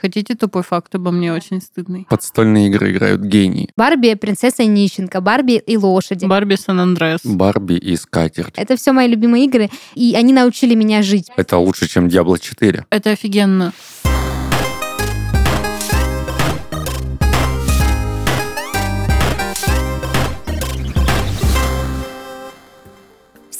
Хотите тупой факт обо мне очень стыдный? Подстольные игры играют гении. Барби, принцесса Нищенко, Барби и лошади. Барби Сан-Андреас. Барби и скатерть. Это все мои любимые игры, и они научили меня жить. Это лучше, чем Diablo 4. Это офигенно.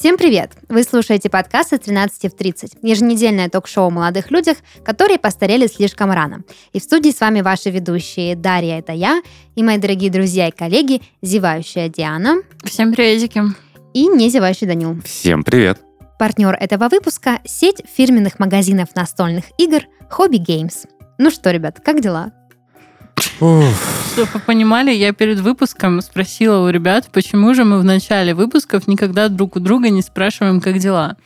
Всем привет! Вы слушаете подкаст от 13 в 30, еженедельное ток-шоу о молодых людях, которые постарели слишком рано. И в студии с вами ваши ведущие Дарья, это я, и мои дорогие друзья и коллеги, зевающая Диана Всем приветики. и не зевающий Данил. Всем привет. Партнер этого выпуска – сеть фирменных магазинов настольных игр Hobby Games. Ну что, ребят, как дела? Чтобы вы понимали, я перед выпуском спросила у ребят, почему же мы в начале выпусков никогда друг у друга не спрашиваем, как дела.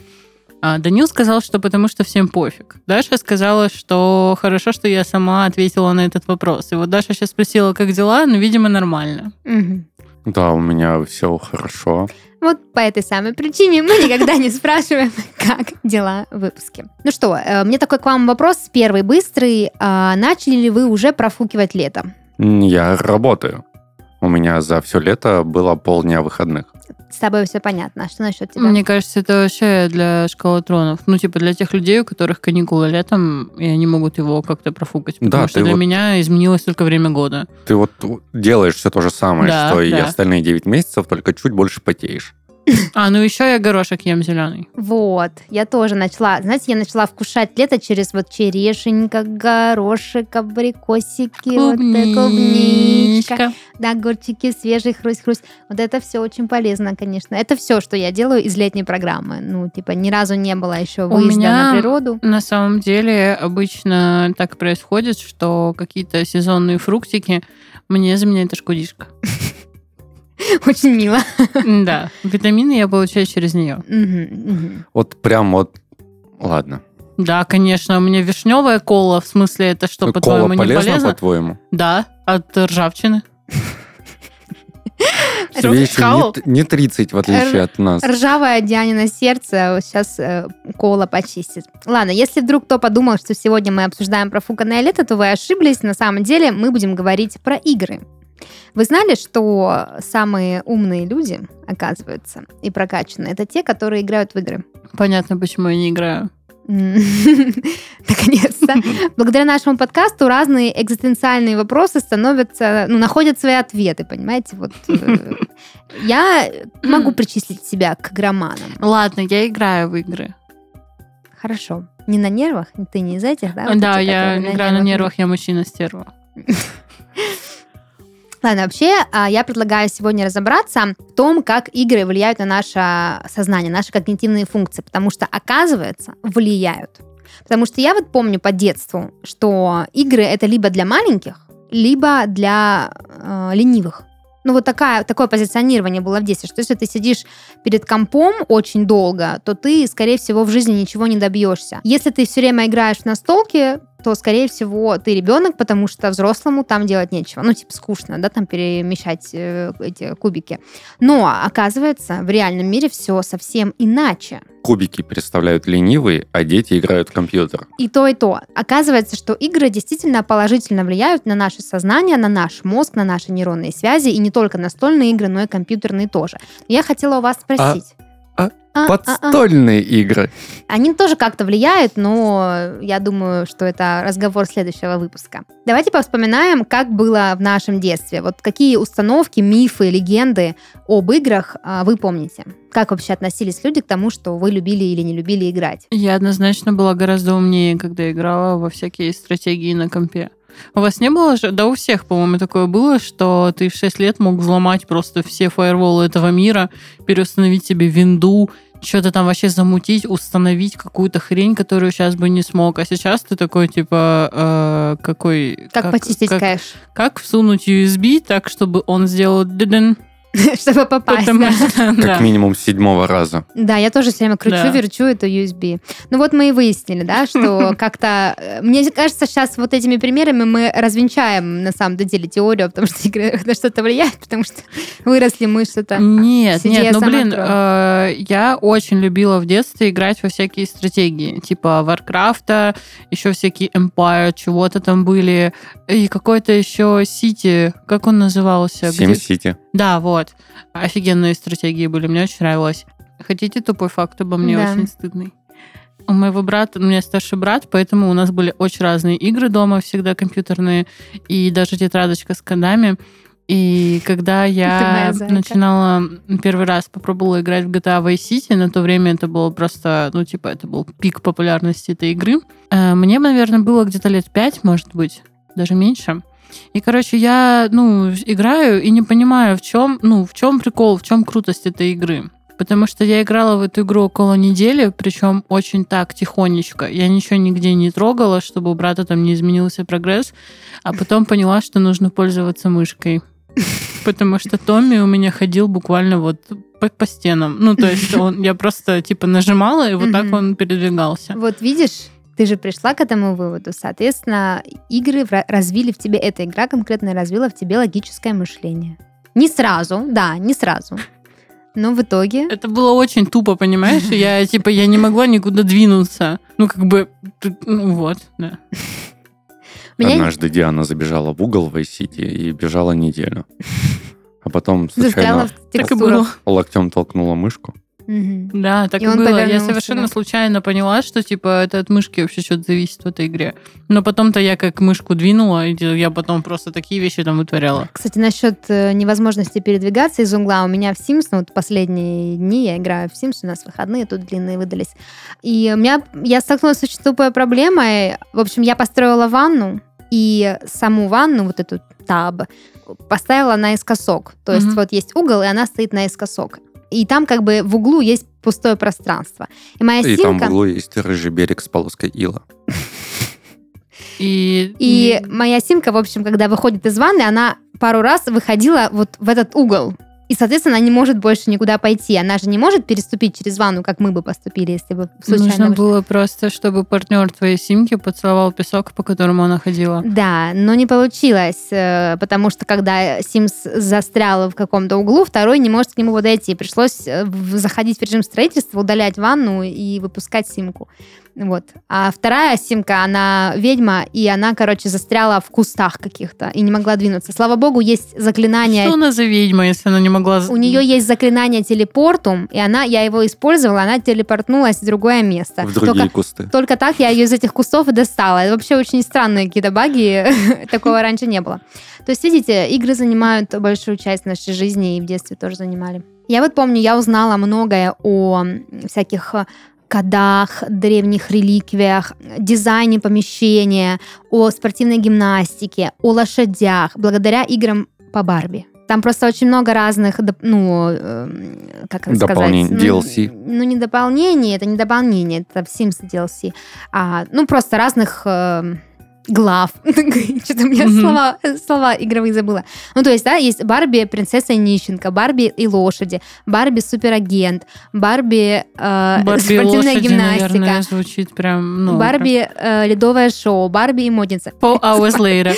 А Данил сказал, что потому что всем пофиг. Даша сказала, что хорошо, что я сама ответила на этот вопрос. И вот Даша сейчас спросила, как дела, ну, видимо, нормально. Мгм. Да, у меня все хорошо. Вот по этой самой причине мы никогда не спрашиваем, как дела в выпуске. Ну что, э, мне такой к вам вопрос, первый быстрый. А Начали ли вы уже профукивать лето? Я работаю. У меня за все лето было полдня выходных. С тобой все понятно. А что насчет тебя? Мне кажется, это вообще для школотронов. Ну, типа для тех людей, у которых каникулы летом, и они могут его как-то профукать. Потому Да, что для вот- меня изменилось только время года. Ты вот делаешь все то же самое, Да, что и да. остальные 9 месяцев, только чуть больше потеешь. А, ну еще я горошек ем зеленый. Вот, я тоже начала, знаете, я начала вкушать лето через вот черешенька, горошек, абрикосики, вот это клубничка, да, огурчики, свежий хрусть-хрусть. Вот это все очень полезно, конечно. Это все, что я делаю из летней программы. Ну, типа, ни разу не было еще У выезда меня- на природу. На самом деле обычно так происходит, что какие-то сезонные фруктики мне заменяет шкудишка. Очень мило. Да, витамины я получаю через нее. Вот прям вот... Ладно. Да, конечно, у меня вишневая кола, в смысле это что, по-твоему, не полезна, полезно? по-твоему? Да, от ржавчины. Тебе еще не, не 30, в отличие от нас. Ржавое Дианина сердце сейчас э, кола почистит. Ладно, если вдруг кто подумал, что сегодня мы обсуждаем профуканное лето, то вы ошиблись. На самом деле мы будем говорить про игры. Вы знали, что самые умные люди, оказывается, и прокачанные, это те, которые играют в игры? Понятно, почему я не играю. Наконец-то. Благодаря нашему подкасту разные экзистенциальные вопросы становятся, ну, находят свои ответы, понимаете? Вот э, я могу причислить себя к игроманам. Ладно, я играю в игры. Хорошо. Не на нервах? Ты не из этих, да? Да, я играю на нервах, я мужчина-стерва. Ладно, вообще, а, я предлагаю сегодня разобраться в том, как игры влияют на наше сознание, наши когнитивные функции, потому что, оказывается, влияют. Потому что я вот помню по детству, что игры это либо для маленьких, либо для э, ленивых. Ну, вот такая, такое позиционирование было в детстве, что если ты сидишь перед компом очень долго, то ты, скорее всего, в жизни ничего не добьешься. Если ты все время играешь в настолки, то, скорее всего, ты ребенок, потому что взрослому там делать нечего. Ну, типа, скучно, да, там перемещать э, эти кубики. Но, оказывается, в реальном мире все совсем иначе. Кубики представляют ленивые, а дети играют в компьютер. И то, и то. Оказывается, что игры действительно положительно влияют на наше сознание, на наш мозг, на наши нейронные связи, и не только настольные игры, но и компьютерные тоже. Я хотела у вас спросить. а, А, а, а. Подстольные игры. Они тоже как-то влияют, но я думаю, что это разговор следующего выпуска. Давайте повспоминаем, как было в нашем детстве. Вот какие установки, мифы, легенды об играх а, вы помните? Как вообще относились люди к тому, что вы любили или не любили играть? Я однозначно была гораздо умнее, когда играла во всякие стратегии на компе. У вас не было же? Да у всех, по-моему, такое было, что ты в 6 лет мог взломать просто все фаерволы этого мира, переустановить себе винду, что-то там вообще замутить, установить какую-то хрень, которую сейчас бы не смог. А сейчас ты такой, типа, э, какой... Как, почистить как, кэш? как всунуть USB так, чтобы он сделал чтобы попасть. Потому да. Как минимум с седьмого раза. Да, я тоже все время кручу, Да. верчу эту USB. Ну вот мы и выяснили, да, что как-то... э, Мне кажется, сейчас вот этими примерами мы развенчаем на самом деле теорию, потому что игры на что-то влияют, потому что выросли мы что-то... Нет, нет, ну блин, э, я очень любила в детстве играть во всякие стратегии, типа Warcraft а, еще всякие Empire, чего-то там были, и какой-то еще Сити, как он назывался? SimCity. Да, вот. Офигенные стратегии были, мне очень нравилось. Хотите тупой факт обо мне, Да. очень стыдный? У моего брата, у меня старший брат, поэтому у нас были очень разные игры дома, всегда компьютерные, и даже тетрадочка с кодами. И когда я начинала первый раз попробовала играть в GTA Vice City, на то время это было просто, ну, типа, это был пик популярности этой игры. Э, Мне, наверное, было где-то лет пять, может быть, даже меньше. И, короче, я, ну, играю и не понимаю, в чем, ну, в чем прикол, в чем крутость этой игры. Потому что я играла в эту игру около недели, причем очень так тихонечко. Я ничего нигде не трогала, чтобы у брата там не изменился прогресс. А потом поняла, что нужно пользоваться мышкой. Потому что Томми у меня ходил буквально вот по, по стенам. Ну, то есть он, я просто типа нажимала, и вот так он передвигался. Вот видишь, ты же пришла к этому выводу. Соответственно, игры развили в тебе, эта игра конкретно развила в тебе логическое мышление. Не сразу, да, не сразу. Но в итоге... Это было очень тупо, понимаешь? Я типа я не могла никуда двинуться. Ну, как бы, ну вот, да. Меня Однажды Диана забежала в угол в Vice-City и бежала неделю. А потом случайно Так и было. локтем толкнула мышку. Мгм. Да, так И и, было. Я совершенно случайно поняла, что типа это от мышки вообще что-то зависит в этой игре. Но потом-то я как мышку двинула, и я потом просто такие вещи там вытворяла. Кстати, насчет э, невозможности передвигаться из угла. У меня в Sims, ну, вот последние дни я играю в Sims, у нас выходные тут длинные выдались. И у меня, я столкнулась с очень тупой проблемой. В общем, я построила ванну, и саму ванну, вот эту таб, поставила наискосок. То есть Мгм. вот есть угол, и она стоит наискосок. И там как бы в углу есть пустое пространство. И моя И там в углу есть рыжий берег с полоской ила. И, И моя симка, в общем, когда выходит из ванны, она пару раз выходила вот в этот угол. И, соответственно, она не может больше никуда пойти. Она же не может переступить через ванну, как мы бы поступили, если бы случайно... нужно вышли. было просто, чтобы партнер твоей симки поцеловал песок, по которому она ходила. Да, но не получилось, э, потому что когда Sims застрял в каком-то углу, второй не может к нему подойти. Пришлось э, заходить в режим строительства, удалять ванну и выпускать симку. Вот. А вторая симка, она ведьма, и она, короче, застряла в кустах каких-то и не могла двинуться. Слава богу, есть заклинание Что она за ведьма, если она не могла... У нее есть заклинание телепортум, и она, я его использовала, она телепортнулась в другое место. В другие Только, кусты. только так я ее из этих кустов и достала. Это вообще очень странные какие-то баги, такого раньше не было. То есть, видите, игры занимают большую часть нашей жизни и в детстве тоже занимали. Я вот помню, я узнала многое о всяких э, кодах, древних реликвиях, дизайне помещения, о спортивной гимнастике, о лошадях, благодаря играм по Барби. Там просто очень много разных, ну, эм, как это сказать? Ну, DLC. Ну, не дополнение, это не дополнение, это в Sims DLC. А, ну, просто разных эм, глав. Что-то у меня Мгм. слова, слова игровые забыла. Ну, то есть, да, есть Барби принцесса и нищенка, Барби и лошади, Барби суперагент, Барби, э, Барби спортивная лошади, гимнастика, наверное, звучит прям... Ну, Барби э, ледовое шоу, Барби и модница, Four hours later.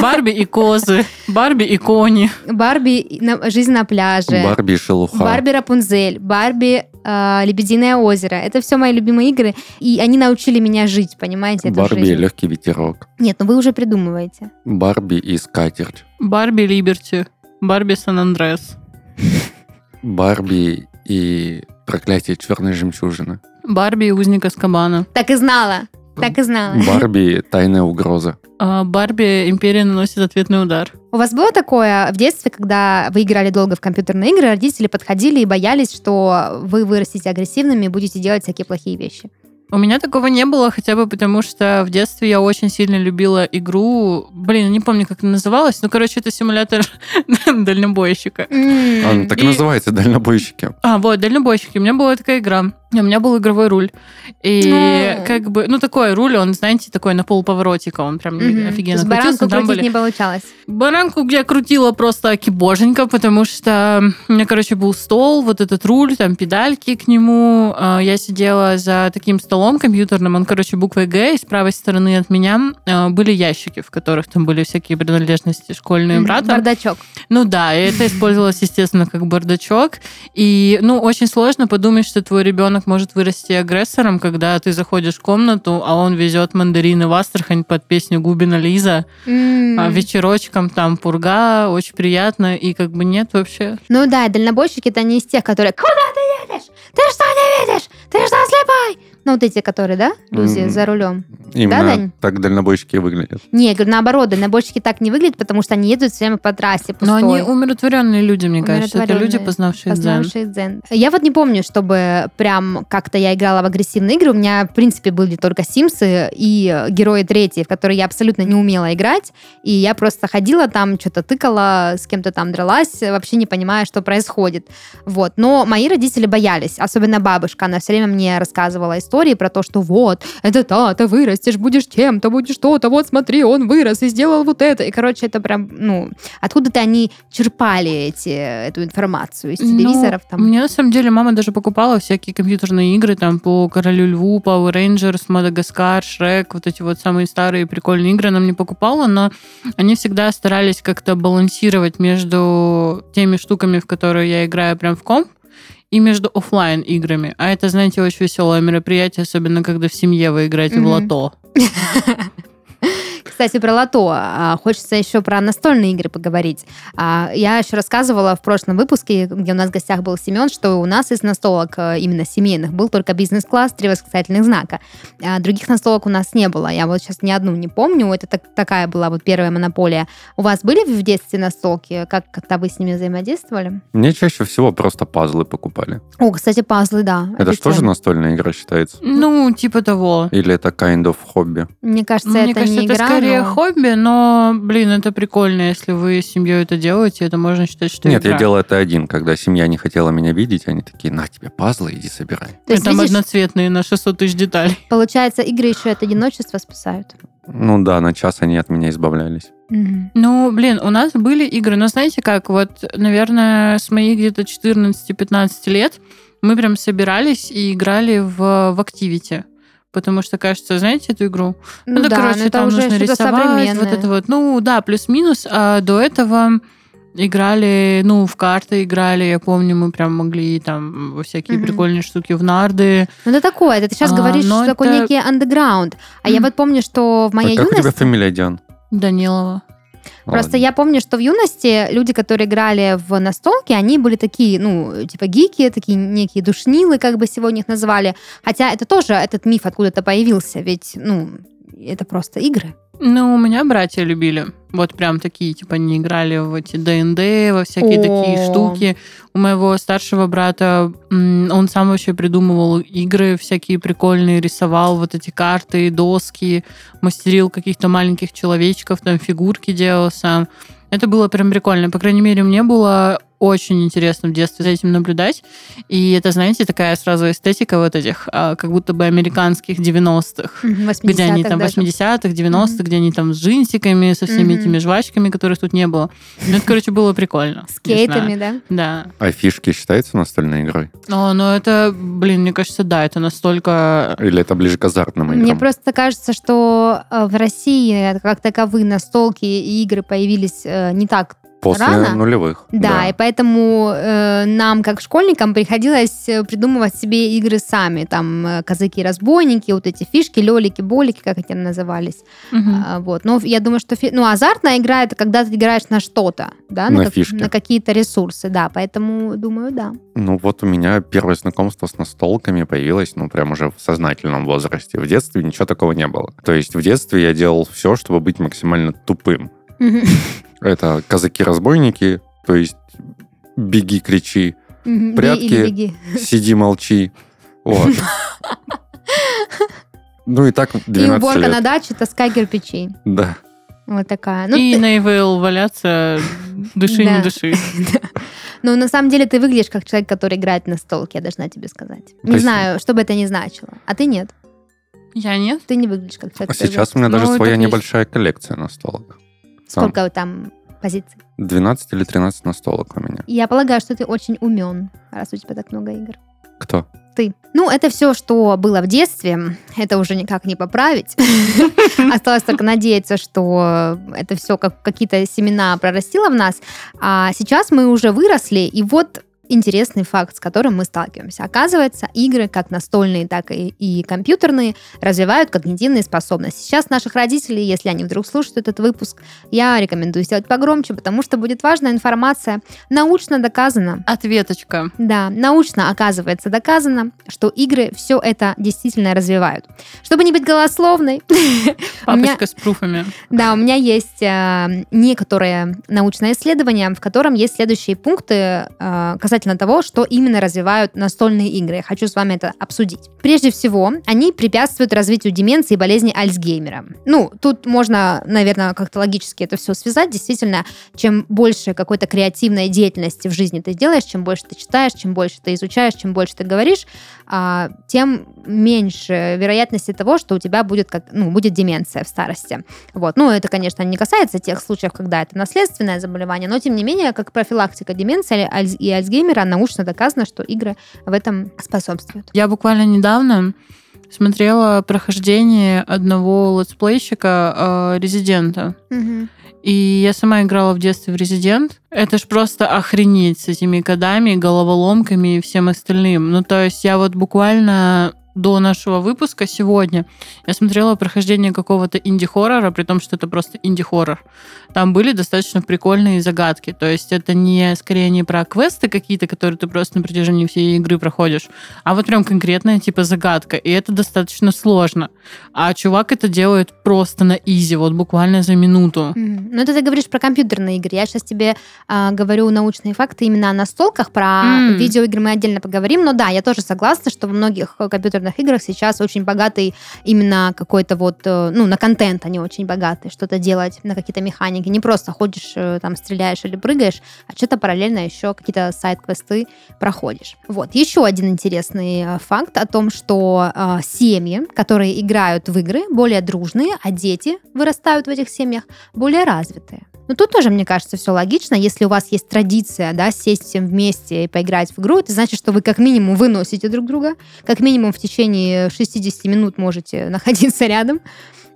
Барби и козы, Барби и кони. Барби жизнь на пляже, Барби и шелуха. Барби Рапунзель, Барби Лебединое озеро. Это все мои любимые игры, и они научили меня жить, понимаете, Барби и жизнь. легкий ветерок. Нет, ну вы уже придумываете. Барби и скатерть. Барби Либерти. Барби Сан-Андреас. Барби и проклятие черной жемчужины. Барби и узник Аскабана. Так и знала, так и знала. Барби тайная угроза. А Барби Империя наносит ответный удар. У вас было такое в детстве, когда вы играли долго в компьютерные игры, родители подходили и боялись, что вы вырастете агрессивными и будете делать всякие плохие вещи? У меня такого не было, хотя бы потому, что в детстве я очень сильно любила игру. Блин, не помню, как она называлась. Ну, короче, это симулятор дальнобойщика. М, Он так и И- называется, дальнобойщики. А, вот, дальнобойщики. У меня была такая игра. У меня был игровой руль. И Ну. как бы, ну такой руль, он, знаете, такой на полповоротика, он прям. То офигенно крутился. баранку Там крутить были не получалось. Баранку я крутила просто акибоженько, потому что у меня, короче, был стол, вот этот руль, там педальки к нему. А, Я сидела за таким столом компьютерным, он, короче, буквой «Г», и с правой стороны от меня а, были ящики, в которых там были всякие принадлежности школьные брата. Бардачок. Ну да, и это использовалось, естественно, как бардачок. И, ну, очень сложно подумать, что твой ребенок может вырасти агрессором, когда ты заходишь в комнату, а он везет мандарины в Астрахань под песню Губина Лиза. М. А вечерочком там пурга, очень приятно, и как бы нет вообще. Ну да, дальнобойщики это не из тех, которые «Куда ты едешь? Ты что не видишь? Ты что слепой?» Ну вот эти, которые, да, люди М. за рулем. Именно Дань? так дальнобойщики выглядят. Не, я говорю, наоборот, дальнобойщики так не выглядят, потому что они едут все время по трассе Но пустой. они умиротворенные люди, мне кажется. Это люди, Умиротворенные, познавшие дзен. Познавшие дзен. Я вот не помню, чтобы прям как-то я играла в агрессивные игры. У меня, в принципе, были только Симсы и Герои третьи, в которые я абсолютно не умела играть. И я просто ходила там, что-то тыкала, с кем-то там дралась, вообще не понимая, что происходит. Вот. Но мои родители боялись, особенно бабушка. Она все время мне рассказывала истории про то, что вот, это та, ты вырастешь, будешь чем-то, будешь что-то, вот смотри, он вырос и сделал вот это. И, короче, это прям, ну, откуда-то они черпали эти, эту информацию из телевизоров. Ну, там. Мне на самом деле мама даже покупала всякие компьютерные игры там по Королю Льву, Power Rangers, Мадагаскар, Шрек, вот эти вот самые старые прикольные игры она мне покупала, но они всегда старались как-то балансировать между теми штуками, в которые я играю прям в комп, и между оффлайн играми. А это, знаете, очень веселое мероприятие, особенно когда в семье вы играете в Мгм. лото. Кстати, про лото. А, Хочется еще про настольные игры поговорить. А, Я еще рассказывала в прошлом выпуске, где у нас в гостях был Семен, что у нас из настолок э, именно семейных был только бизнес-класс, три восклицательных знака. А Других настолок у нас не было. Я вот сейчас ни одну не помню. Это так- такая была вот первая монополия. У вас были в детстве настолки? Как как-то вы с ними взаимодействовали? Мне чаще всего просто пазлы покупали. О, кстати, пазлы, да. Это же тема. настольная игра считается? Ну, типа того. Или это kind of хобби? Мне кажется, Мне это кажется, не это игра, скорее но- хобби, но, блин, это прикольно, если вы с семьей это делаете, это можно считать, что Нет, игра. я делал это один, когда семья не хотела меня видеть, они такие, на тебе пазлы, иди собирай. То есть, там видишь, одноцветные на 600 тысяч деталей. получается, игры еще от одиночества спасают. Ну да, на час они от меня избавлялись. Мгм. Ну, блин, у нас были игры, но знаете как, вот, наверное, с моих где-то 14-15 лет мы прям собирались и играли в, в Activity. Потому что, кажется, знаете эту игру? Ну, да, да, короче, но это там уже нужно рисовать, современное. вот это вот. Ну, да, плюс-минус. А до этого играли, ну, в карты играли, я помню, мы прям могли там всякие Мгм. прикольные штуки, в нарды. Ну, это такое, это ты сейчас А, говоришь, что такой это- некий андеграунд. А я Мгм. вот помню, что в моей а как у тебя юности... фамилия, Диан? Данилова. Просто я помню, что в юности люди, которые играли в настолки, они были такие, ну, типа гики, такие некие душнилы, как бы сегодня их назвали. Хотя это тоже, этот миф откуда-то появился, ведь, ну, это просто игры. Ну, у меня братья любили. Вот прям такие, типа, они играли в эти ДНД, во всякие О. такие штуки. У моего старшего брата, он сам вообще придумывал игры всякие прикольные, рисовал вот эти карты, доски, мастерил каких-то маленьких человечков, там фигурки делал сам. Это было прям прикольно. По крайней мере, мне было очень интересно в детстве за этим наблюдать. И это, знаете, такая сразу эстетика вот этих, а, как будто бы американских 90-х Мгм, где они 80-х там даже. 80-х, 90-х, где они там с джинсиками, со всеми этими жвачками, которых тут не было. Ну, это, короче, было прикольно. С Не кейтами, знаю. да? Да. А фишки считаются настольной игрой? О, но это, блин, мне кажется, да, это настолько... Или это ближе к азартным играм? Мне просто кажется, что э, в России как таковые настолки и игры появились э, не так После рано. нулевых. Да, и поэтому э, нам, как школьникам, приходилось э, придумывать себе игры сами. Там э, казаки-разбойники, вот эти фишки, лелики, болики, как они назывались. Мгм. А, вот. Но я думаю, что фи- ну, азартная игра это когда ты играешь на что-то, да, На как- фишки. на какие-то ресурсы, да. Поэтому думаю, да. Ну вот у меня первое знакомство с настолками появилось, ну прям уже в сознательном возрасте. В детстве ничего такого не было. То есть в детстве я делал все, чтобы быть максимально тупым. Это казаки-разбойники, то есть беги, кричи, Мгм. Прятки. Или беги. сиди, молчи. Вот. Ну и так И 12 уборка лет. на даче, таскай кирпичей. Да. Вот такая. Ну, И ты- на ИВЛ валяться, дыши, не дыши. Но на самом деле ты выглядишь как человек, который играет на столке, я должна тебе сказать. Не знаю, что бы это ни значило. А ты нет. Я нет. Ты не выглядишь как человек, А сейчас у меня даже Ну, своя небольшая коллекция настолок. Сколько там позиций? 12 или 13 настолок у меня. Я полагаю, что ты очень умен, раз у тебя так много игр. Кто? Ты. Ну, это все, что было в детстве. Это уже никак не поправить. Осталось только надеяться, что это все как какие-то семена прорастило в нас. А сейчас мы уже выросли, и вот интересный факт, с которым мы сталкиваемся. Оказывается, игры, как настольные, так и, и компьютерные, развивают когнитивные способности. Сейчас наших родителей, если они вдруг слушают этот выпуск, я рекомендую сделать погромче, потому что будет важная информация. Научно доказано, Ответочка. да, научно оказывается доказано, что игры все это действительно развивают. Чтобы не быть голословной, Папочка с пруфами. да, у меня есть э, некоторые научные исследования, в котором есть следующие пункты э, касательно того, что именно развивают настольные игры. Я хочу с вами это обсудить. Прежде всего, они препятствуют развитию деменции и болезни Альцгеймера. Ну, тут можно, наверное, как-то логически это все связать. Действительно, чем больше какой-то креативной деятельности в жизни ты делаешь, чем больше ты читаешь, чем больше ты изучаешь, чем больше ты говоришь, а, тем меньше вероятности того, что у тебя будет, как, ну, будет деменция в старости. Вот. Ну, это, конечно, не касается тех случаев, когда это наследственное заболевание, но, тем не менее, как профилактика деменции и Альцгеймера научно доказано, что игры в этом способствуют. Я буквально недавно смотрела прохождение одного летсплейщика э, Резидента. И я сама играла в детстве в Резидент. Это ж просто охренеть с этими кодами, головоломками и всем остальным. Ну, то есть я вот буквально до нашего выпуска сегодня я смотрела прохождение какого-то инди-хоррора, при том, что это просто инди-хоррор. Там были достаточно прикольные загадки. То есть это не скорее не про квесты какие-то, которые ты просто на протяжении всей игры проходишь, а вот прям конкретная типа загадка. И это достаточно сложно. А чувак это делает просто на изи, вот буквально за минуту. Мгм. Ну, это ты говоришь про компьютерные игры. Я сейчас тебе а, говорю научные факты именно о настолках. Про М. видеоигры мы отдельно поговорим. Но да, я тоже согласна, что во многих э, компьютерных играх сейчас очень богатый именно какой-то вот, э, ну, на контент они очень богаты. Что-то делать на какие-то механики. Не просто ходишь, э, там, стреляешь или прыгаешь, а что-то параллельно еще какие-то сайт-квесты проходишь. Вот. Еще один интересный э, факт о том, что э, семьи, которые играют в игры, более дружные, а дети вырастают в этих семьях более развитые. Но тут тоже, мне кажется, все логично. Если у вас есть традиция, да, сесть всем вместе и поиграть в игру, это значит, что вы как минимум выносите друг друга, как минимум в течение 60 минут можете находиться рядом.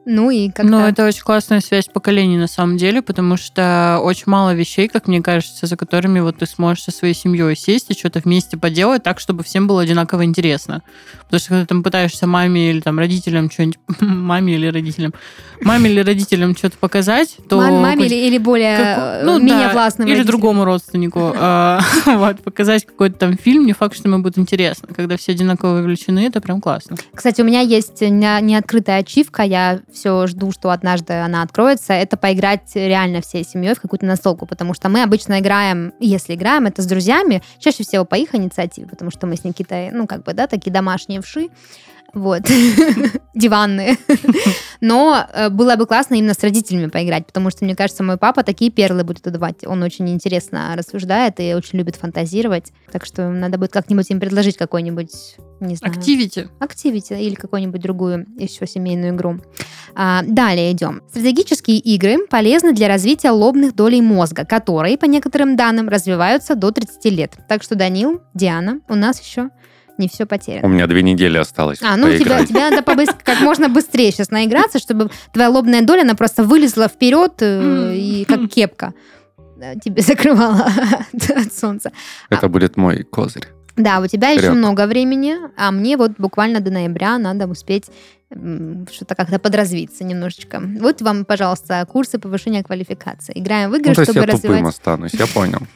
Ну и как-то... Ну, это очень классная связь поколений на самом деле, потому что очень мало вещей, как мне кажется, за которыми вот ты сможешь со своей семьей сесть и что-то вместе поделать так, чтобы всем было одинаково интересно. Потому что когда ты там пытаешься маме или там родителям что-нибудь, маме или родителям, маме или родителям что-то показать, то... Мам- маме или, или более как- э, ну менее да, властным Или родителям. другому родственнику. а, Вот, показать какой-то там фильм, не факт, что ему будет интересно. Когда все одинаково вовлечены, это прям классно. Кстати, у меня есть не- неоткрытая ачивка, я все жду, что однажды она откроется. Это поиграть реально всей семьей в какую-то настолку, потому что мы обычно играем, если играем, это с друзьями, чаще всего по их инициативе, потому что мы с Никитой, ну, как бы, да, такие домашние вши, вот, диванные. Но э, было бы классно именно с родителями поиграть, потому что, мне кажется, мой папа такие перлы будет выдавать. Он очень интересно рассуждает и очень любит фантазировать. Так что надо будет как-нибудь им предложить какой-нибудь, не знаю... Активити. Activity или какую-нибудь другую еще семейную игру. А, далее идем. Стратегические игры полезны для развития лобных долей мозга, которые, по некоторым данным, развиваются до 30 лет. Так что, Данил, Диана, у нас еще не все У потеряно. меня две недели осталось А, ну у тебя, тебе надо побыс- как можно быстрее сейчас наиграться, чтобы твоя лобная доля, она просто вылезла вперед э, и как кепка э, тебе закрывала от, от солнца. Это будет мой козырь. Да, у тебя еще Вперед. много времени, а мне вот буквально до ноября надо успеть что-то как-то подразвиться немножечко. Вот вам, пожалуйста, курсы повышения квалификации. Играем в игры, Ну, то есть чтобы я тупым развивать... останусь, я понял.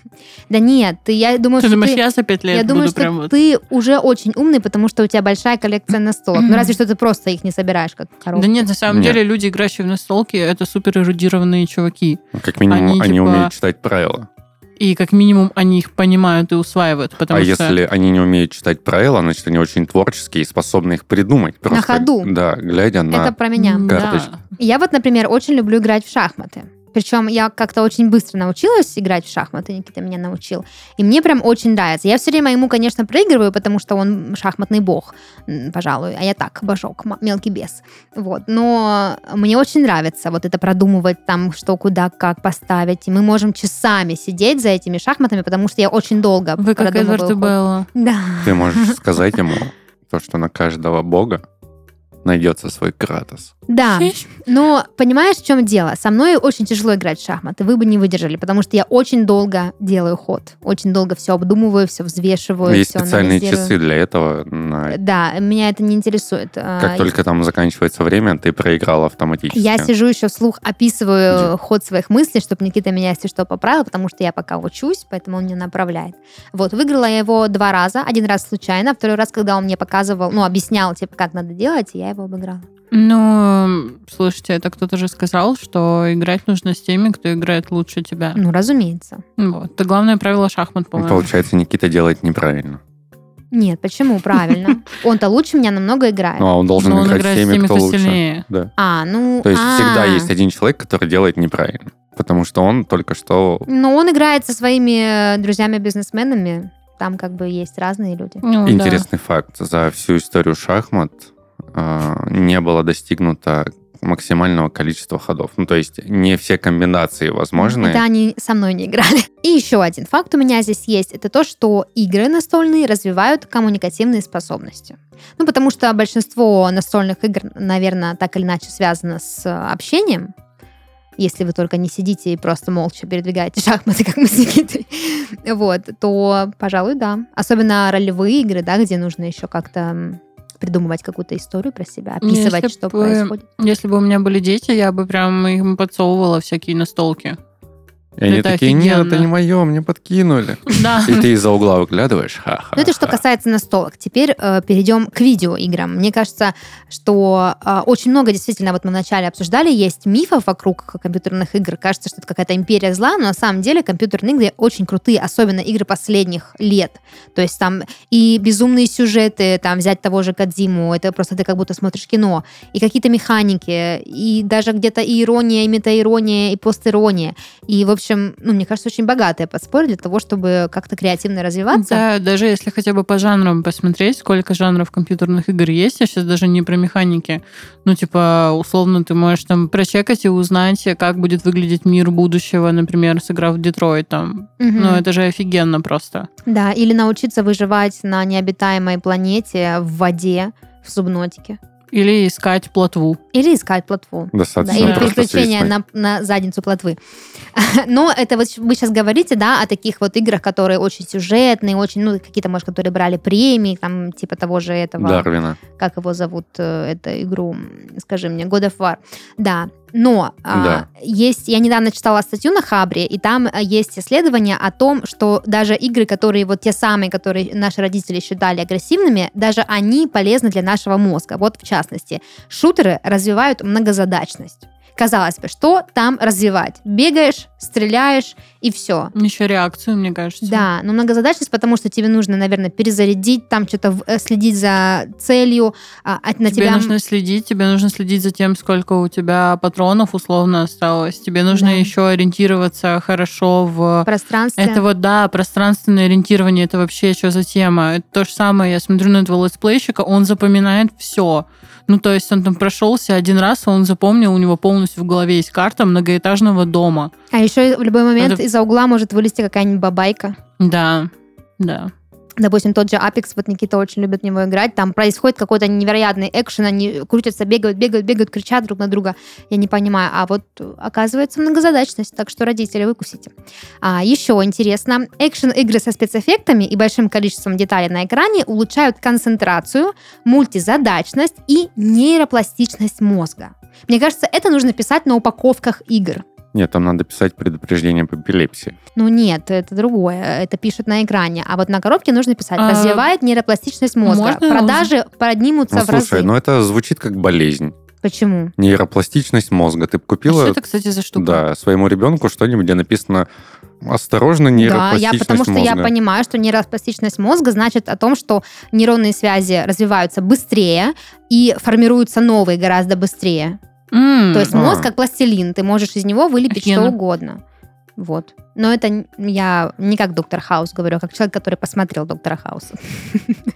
Да нет, ты, я думаю, Ты что думаешь, ты... я за пять лет Я думаю, что прям вот... ты уже очень умный, потому что у тебя большая коллекция настолок. Ну, разве что ты просто их не собираешь, как коробку. Да нет, на самом Нет. деле люди, играющие в настолки, это супер эрудированные чуваки. Ну, Как минимум, Они, они, типа, умеют читать правила. И как минимум они их понимают и усваивают, потому а что... если они не умеют читать правила, значит, они очень творческие и способны их придумать. Просто, ходу. Да, глядя на... Это про меня. Карточки. Да. Я вот, например, очень люблю играть в шахматы. Причем я как-то очень быстро научилась играть в шахматы, Никита меня научил. И мне прям очень нравится. Я все время ему, конечно, проигрываю, потому что он шахматный бог, пожалуй. А я так, божок, мелкий бес. Вот. Но мне очень нравится вот это продумывать там, что, куда, как поставить. И мы можем часами сидеть за этими шахматами, потому что я очень долго Вы как Эдвард и Белла. Да. Ты можешь сказать ему то, что на каждого бога найдется свой Кратос. Да, но понимаешь, в чем дело? Со мной очень тяжело играть в шахматы, вы бы не выдержали, потому что я очень долго делаю ход, очень долго все обдумываю, все взвешиваю. Есть все специальные часы для этого. На... Да, меня это не интересует. А, Как только там заканчивается время, ты проиграл автоматически. Я сижу еще вслух, описываю ход своих мыслей, чтобы Никита меня, если что, поправил, потому что я пока учусь, поэтому он меня направляет. Вот, выиграла я его два раза. Один раз случайно, второй раз, когда он мне показывал, ну, объяснял, типа, как надо делать, я его обыграла. Ну, слушайте, это кто-то же сказал, что играть нужно с теми, кто играет лучше тебя. Ну, разумеется. Вот. Это главное правило шахмат, Ну, по-моему. Получается, Никита делает неправильно. Нет, почему? Правильно. Он-то лучше меня намного играет. Ну, а он должен Но он играть, играет с теми, кто, лучше. сильнее. Да. А, ну... То есть а. всегда есть один человек, который делает неправильно. Потому что он только что... Но он играет со своими э, друзьями-бизнесменами. Там как бы есть разные люди. Ну, да. Интересный факт. За всю историю шахмат не было достигнуто максимального количества ходов. Ну, то есть не все комбинации возможны. Это они со мной не играли. И еще один факт у меня здесь есть. Это то, что игры настольные развивают коммуникативные способности. Ну, потому что большинство настольных игр, наверное, так или иначе связано с общением. Если вы только не сидите и просто молча передвигаете шахматы, как мы с Никитой, вот, то, пожалуй, да. Особенно ролевые игры, да, где нужно еще как-то придумывать какую-то историю про себя, описывать, Если что бы- происходит. Если бы у меня были дети, я бы прям им подсовывала всякие настолки. И они Это такие, нет, это офигенно. не мое, мне подкинули. Да. И ты из-за угла выглядываешь, ха-ха. Ну, это что касается настолок. Теперь э, перейдем к видеоиграм. Мне кажется, что э, очень много действительно, вот мы вначале обсуждали, есть мифов вокруг компьютерных игр. Кажется, что это какая-то империя зла, но на самом деле компьютерные игры очень крутые, особенно игры последних лет. То есть там и безумные сюжеты, там взять того же Кадзиму, это просто ты как будто смотришь кино, и какие-то механики, и даже где-то и ирония, и метаирония, и постирония. И, в общем, ну, мне кажется, очень богатое подспорье для того, чтобы как-то креативно развиваться. Да, даже если хотя бы по жанрам посмотреть, сколько жанров компьютерных игр есть, я сейчас даже не про механики. Ну, типа, условно, ты можешь там прочекать и узнать, как будет выглядеть мир будущего, например, сыграв в Детройт там. Мгм. Ну, это же офигенно просто. Да, или научиться выживать на необитаемой планете в воде, в субнотике. Или искать плотву. Или искать плотву. Да, Достаточно или просто приключения свистнуть. на, на задницу плотвы. Но это вот вы сейчас говорите, да, о таких вот играх, которые очень сюжетные, очень, ну, какие-то, может, которые брали премии, там, типа того же этого Дарвина. как его зовут, э, эту игру, скажи мне, God of War. Да, но а, Да. есть, я недавно читала статью на Хабре, и там а, есть исследование о том, что даже игры, которые вот те самые, которые наши родители считали агрессивными, даже они полезны для нашего мозга. Вот в частности, шутеры развивают многозадачность. Казалось бы, что там развивать? Бегаешь, стреляешь и все. Еще реакцию, мне кажется. Да, но многозадачность, потому что тебе нужно, наверное, перезарядить, там что-то э, следить за целью, а, а на Тебе тебя... нужно следить, тебе нужно следить за тем, сколько у тебя патронов условно осталось. Тебе нужно Да. еще ориентироваться хорошо в пространстве. Это вот, да, пространственное ориентирование, это вообще что за тема? Это то же самое, я смотрю на этого летсплейщика, он запоминает все. Ну, то есть он там прошелся один раз, он запомнил, у него полностью в голове есть карта многоэтажного дома. А еще в любой момент Это- из-за угла может вылезти какая-нибудь бабайка. Да, да. Допустим, тот же Apex, вот Никита очень любит в него играть, там происходит какой-то невероятный экшен, они крутятся, бегают, бегают, бегают, кричат друг на друга. Я не понимаю. А вот оказывается многозадачность, так что родители выкусите. А, еще интересно, экшен-игры со спецэффектами и большим количеством деталей на экране улучшают концентрацию, мультизадачность и нейропластичность мозга. Мне кажется, это нужно писать на упаковках игр. Нет, там надо писать предупреждение по эпилепсии. Ну нет, это другое. Это пишут на экране. А вот на коробке нужно писать. А, Развивает нейропластичность мозга. можно Продажи поднимутся Ну, в слушай, разы. ну это звучит как болезнь. Почему? Нейропластичность мозга. Ты б А купила что это, кстати, за штука? да, своему ребенку что-нибудь, где написано «Осторожно, Да, нейропластичность я, потому что мозга». я понимаю, что нейропластичность мозга значит о том, что нейронные связи развиваются быстрее и формируются новые гораздо быстрее. М, То есть А. мозг как пластилин, ты можешь из него вылепить Офигенно. что угодно. Вот. Но это я не как доктор Хаус говорю, а как человек, который посмотрел доктора Хауса.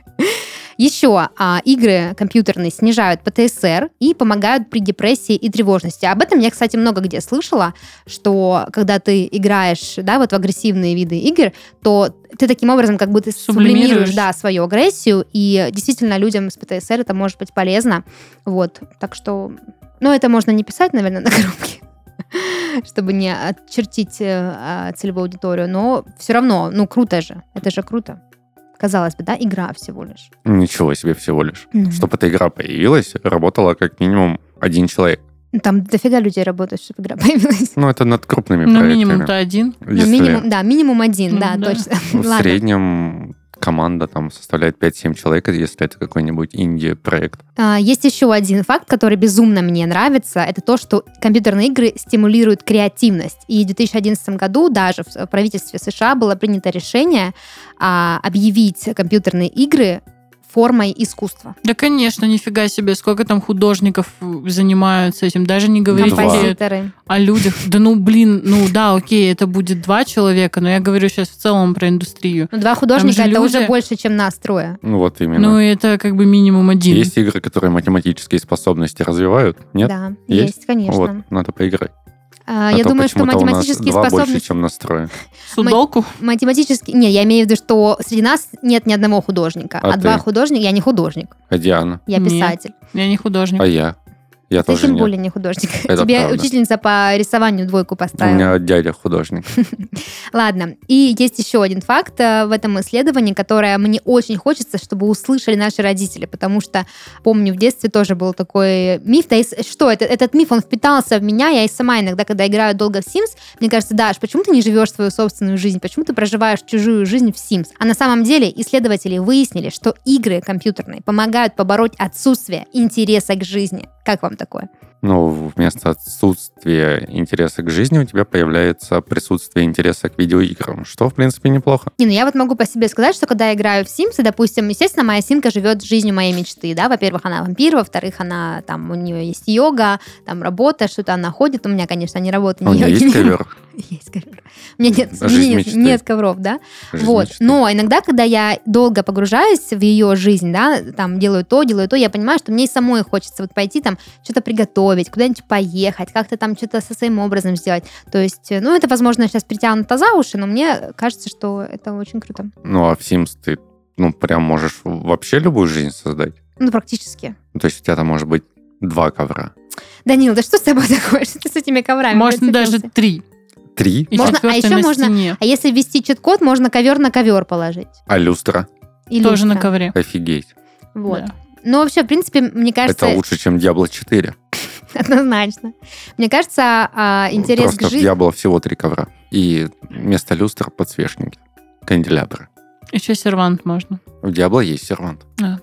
Еще а, игры компьютерные снижают ПТСР и помогают при депрессии и тревожности. Об этом я, кстати, много где слышала, что когда ты играешь да, вот в агрессивные виды игр, то ты таким образом как ты Сублимируешь. сублимируешь да, свою агрессию, и действительно людям с ПТСР это может быть полезно. Вот. Так что ну, это можно не писать, наверное, на коробке, чтобы не отчертить э, а, целевую аудиторию, но все равно, ну, круто же, это же круто. Казалось бы, да, игра всего лишь. Ничего себе всего лишь. Ну. Чтобы эта игра появилась, работала как минимум один человек. Ну, Там дофига людей работают, чтобы игра появилась. Ну, это над крупными Ну, проектами. минимум-то один. Ну, Если минимум, да, минимум один, Ну, да, да. точно. в среднем команда там составляет 5-7 человек, если это какой-нибудь инди-проект. А, Есть еще один факт, который безумно мне нравится. Это то, что компьютерные игры стимулируют креативность. И в 2011 году даже в правительстве США было принято решение а, объявить компьютерные игры формой искусства. Да, конечно, нифига себе, сколько там художников э, занимаются этим. Даже не говорите о людях. Да ну, блин, ну да, окей, это будет два человека, но я говорю сейчас в целом про индустрию. Ну, два художника это люди. уже больше, чем нас трое. Ну, вот именно. Ну, это как бы минимум один. Есть игры, которые математические способности развивают? Нет? Да, Есть? есть, конечно. Вот, надо поиграть. А, А я то думаю, что почему-то у нас математические два больше, способности... чем настроен. Судоку? Математические... Не, я имею в виду, что среди нас нет ни одного художника. А А, два художника... Я не художник, А Диана? я Нет. писатель. Я не художник. А я? Я Ты тоже тем нет. более не художник. Это Тебе правда. учительница по рисованию двойку У поставила. меня дядя художник. Ладно. И есть еще один факт э, в этом исследовании, которое мне очень хочется, чтобы услышали наши родители, потому что, помню, в детстве тоже был такой миф. Да что, это, этот миф, он впитался в меня. Я и сама иногда, когда играю долго в Sims, мне кажется, Даш, почему ты не живешь свою собственную жизнь? Почему ты проживаешь чужую жизнь в Sims? А на самом деле исследователи выяснили, что игры компьютерные помогают побороть отсутствие интереса к жизни. Как вам такое? Ну, вместо отсутствия интереса к жизни у тебя появляется присутствие интереса к видеоиграм, что, в принципе, неплохо. Не, ну я вот могу по себе сказать, что когда я играю в Sims, и, допустим, естественно, моя симка живет жизнью моей мечты, да, во-первых, она вампир, во-вторых, она, там, у нее есть йога, там, работа, что-то она ходит, у меня, конечно, не работа, А не меня йоги, есть ковер? Есть ковер. У меня нет, Жизнь нет, мечты. нет ковров, да, Жизнь вот. мечты. Но иногда, когда я долго погружаюсь в ее жизнь, да, там делаю то, делаю то, я понимаю, что мне и самой хочется вот пойти там что-то приготовить, куда-нибудь поехать, как-то там что-то со своим образом сделать. То есть, э, ну, это, возможно, сейчас притянуто за уши, но мне кажется, что это очень круто. Ну, а в Sims ты, ну, прям можешь вообще любую жизнь создать. Ну, практически. Ну, То есть у тебя там может быть два ковра. Данил, да что с тобой такое? Что ты с этими коврами? Можно даже три. Три? И Можно- а еще на можно- стене. А если ввести чит-код, можно ковер на ковер положить. А люстра? И Тоже на люстра. ковре. Офигеть. Вот. Да. Ну, вообще, в принципе, мне кажется, Это лучше, чем Diablo 4. однозначно. Мне кажется, а, интерес Просто к жизни... Diablo всего три ковра. И вместо люстр подсвечники. Канделябры. Еще сервант можно. В Diablo есть сервант. А,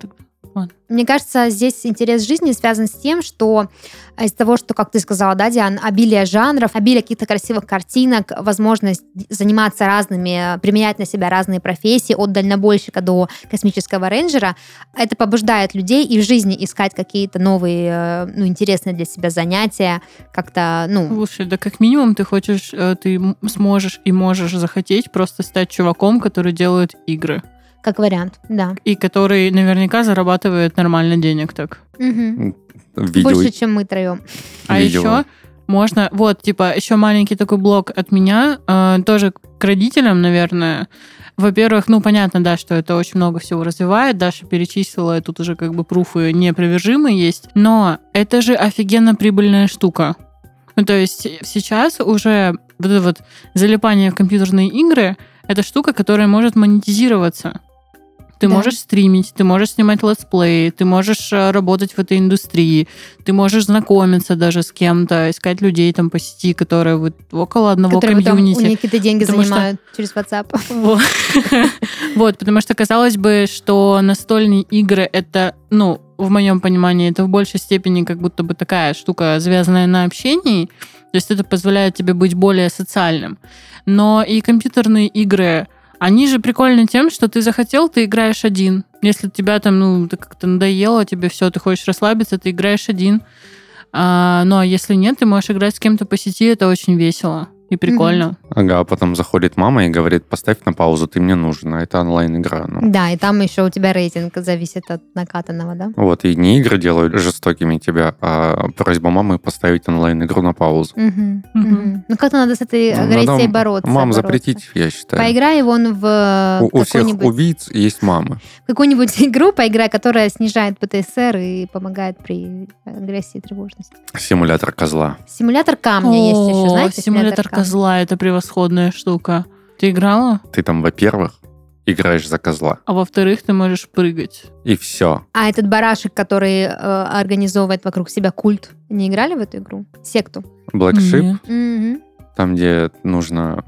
так- Мне кажется, здесь интерес жизни связан с тем, что из того, что, как ты сказала, да, Диан, обилие жанров, обилие каких-то красивых картинок, возможность заниматься разными, применять на себя разные профессии, от дальнобойщика до космического рейнджера, это побуждает людей и в жизни искать какие-то новые, э, ну, интересные для себя занятия, как-то, ну, Слушай, да как минимум ты хочешь, э, ты сможешь и можешь захотеть просто стать чуваком, который делает игры. Как вариант, да. И который наверняка зарабатывает нормально денег так. Видео... Больше, чем мы троем. А Видео. еще можно, вот, типа, еще маленький такой блок от меня, э, тоже к родителям, наверное. Во-первых, ну, понятно, да, что это очень много всего развивает. Даша перечислила, и тут уже как бы пруфы неопровержимые есть. Но это же офигенно прибыльная штука. Ну, то есть сейчас уже вот это вот залипание в компьютерные игры — это штука, которая может монетизироваться. Ты Да. можешь стримить, ты можешь снимать летсплеи, ты можешь э, работать в этой индустрии, ты можешь знакомиться даже с кем-то, искать людей там по сети, которые вот около одного которые комьюнити. них какие-то деньги Потому что- занимают через WhatsApp. Вот. Потому что казалось бы, что настольные игры это, ну, в моем понимании, это в большей степени как будто бы такая штука, завязанная на общении. То есть это позволяет тебе быть более социальным. Но и компьютерные игры, они же прикольны тем, что ты захотел, ты играешь один. Если тебя там, ну, как-то надоело, тебе все, ты хочешь расслабиться, ты играешь один. А, но если нет, ты можешь играть с кем-то по сети, это очень весело и прикольно. Ага, а потом заходит мама и говорит, поставь на паузу, ты мне нужен, а это онлайн-игра. Ну. Да, и там еще у тебя рейтинг зависит от накатанного, да? Вот, и не игры делают жестокими тебя, а просьба мамы поставить онлайн-игру на паузу. Мгм, мгм. Ну как-то надо с этой Ну, агрессией надо бороться. Мам бороться. запретить, я считаю. Поиграй вон в У, у всех убийц есть мамы. какую-нибудь игру поиграй, которая снижает ПТСР и помогает при агрессии и тревожности. Симулятор козла. Симулятор камня есть еще, знаете? симулятор? Козла это превосходная штука. Ты играла? Ты там, во-первых, играешь за козла. А во-вторых, ты можешь прыгать. И все. А этот барашек, который э, организовывает вокруг себя культ, не играли в эту игру? Секту? Black Sheep. Мгм. там, где нужно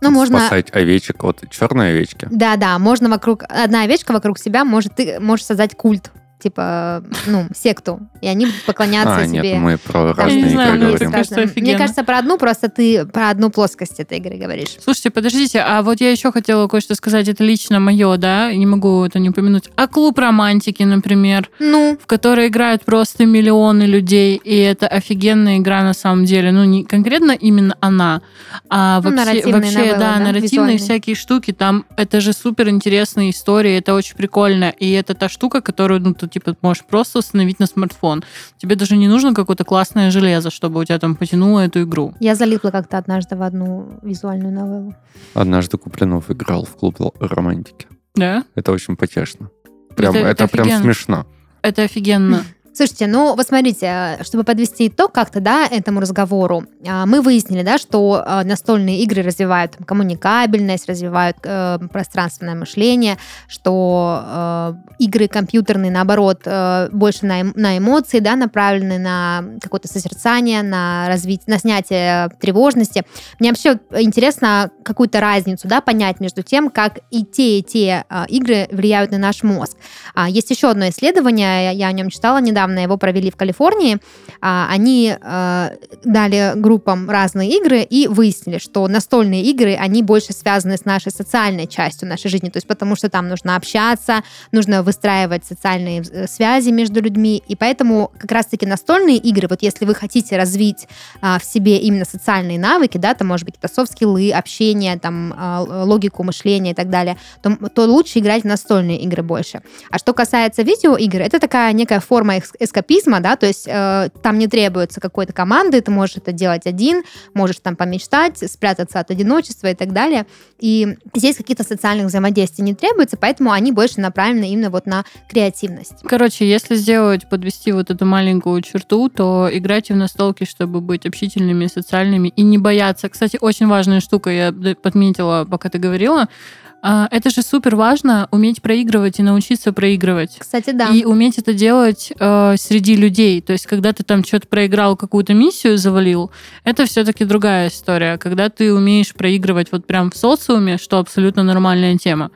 Ну, можно... спасать овечек от черной овечки. Да-да, можно вокруг... Одна овечка вокруг себя может... Ты можешь создать культ. Типа, ну, секту. И они будут поклоняться А, себе. нет, мы про разные не знаю, игры мне говорим. кажется, Мне кажется, про одну просто ты про одну плоскость этой игры говоришь. Слушайте, подождите, а вот я еще хотела кое-что сказать, это лично мое, да, не могу это не упомянуть. А клуб романтики, например, Ну, в которой играют просто миллионы людей, и это офигенная игра на самом деле. Ну, не конкретно именно она, а Ну, вообще, вообще новеллы, да, да, нарративные визуальные. всякие штуки. Там это же супер интересная история, это очень прикольно. И это та штука, которую, ну, ты типа можешь просто установить на смартфон. Тебе даже не нужно какое-то классное железо, чтобы у тебя там потянуло эту игру. я залипла как-то однажды в одну визуальную новеллу. Однажды Куплинов играл в клуб романтики. Да? Это очень потешно. Прям, Это- это, это прям офигенно. смешно. Это офигенно. Слушайте, ну вот смотрите, чтобы подвести итог как-то, да, этому разговору, а, мы выяснили, да, что а, настольные игры развивают там, коммуникабельность, развивают э, пространственное мышление, что э, игры компьютерные, наоборот, э, больше на, эм- на эмоции, да, направлены на какое-то созерцание, на развитие, на снятие тревожности. Мне вообще интересно какую-то разницу, да, понять между тем, как и те, и те а, игры влияют на наш мозг. Есть еще одно исследование, я о нем читала недавно, его провели в Калифорнии. А, Они э, дали группам разные игры и выяснили, что настольные игры, они больше связаны с нашей социальной частью нашей жизни, то есть потому что там нужно общаться, нужно выстраивать социальные э, связи между людьми, и поэтому как раз-таки настольные игры, вот если вы хотите развить а, в себе именно социальные навыки, да, там, может быть, это софт-скиллы, общение, там, а, логику мышления и так далее, то, то лучше играть в настольные игры больше. А что касается видеоигр, это такая некая форма эс- эскапизма, да, то есть э, там не требуется какой-то команды, ты можешь это делать один, можешь там помечтать, спрятаться от одиночества и так далее. И здесь каких-то социальных взаимодействий не требуется, поэтому они больше направлены именно вот на креативность. Короче, если сделать, подвести вот эту маленькую черту, то играйте в настолки, чтобы быть общительными, социальными и не бояться. Кстати, очень важная штука, я подметила, пока ты говорила. А, Это же супер важно уметь проигрывать и научиться проигрывать. Кстати, да. И уметь это делать э, среди людей. То есть, когда ты там что-то проиграл, какую-то миссию завалил, это все-таки другая история. Когда ты умеешь проигрывать вот прям в социуме, что абсолютно нормальная тема.